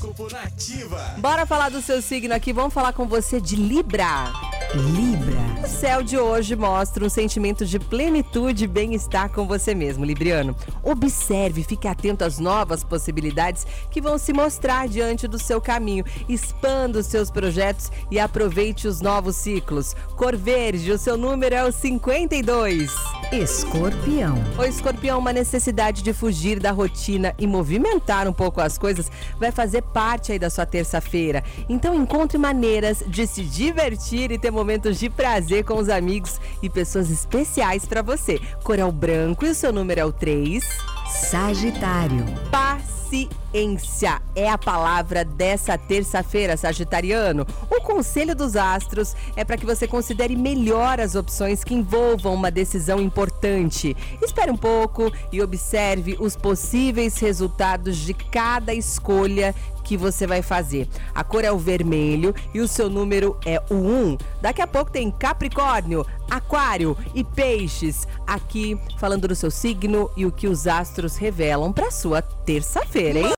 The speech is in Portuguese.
Horóscopo Nativa. Bora falar do seu signo aqui, vamos falar com você de Libra. Libra. O céu de hoje mostra um sentimento de plenitude e bem-estar com você mesmo, Libriano. Observe, fique atento às novas possibilidades que vão se mostrar diante do seu caminho. Expanda os seus projetos e aproveite os novos ciclos. Cor verde, o seu número é o 52. Escorpião. O escorpião, uma necessidade de fugir da rotina e movimentar um pouco as coisas vai fazer parte aí da sua terça-feira. Então encontre maneiras de se divertir e ter momentos de prazer com os amigos e pessoas especiais para você. Coral branco e o seu número é o 3. Sagitário. Paciência é a palavra dessa terça-feira, Sagitariano. O conselho dos astros é para que você considere melhor as opções que envolvam uma decisão importante. Espere um pouco e observe os possíveis resultados de cada escolha que você vai fazer. A cor é o vermelho e o seu número é o 1. Daqui a pouco tem Capricórnio, Aquário e Peixes aqui falando do seu signo e o que os astros revelam para sua terça-feira, hein?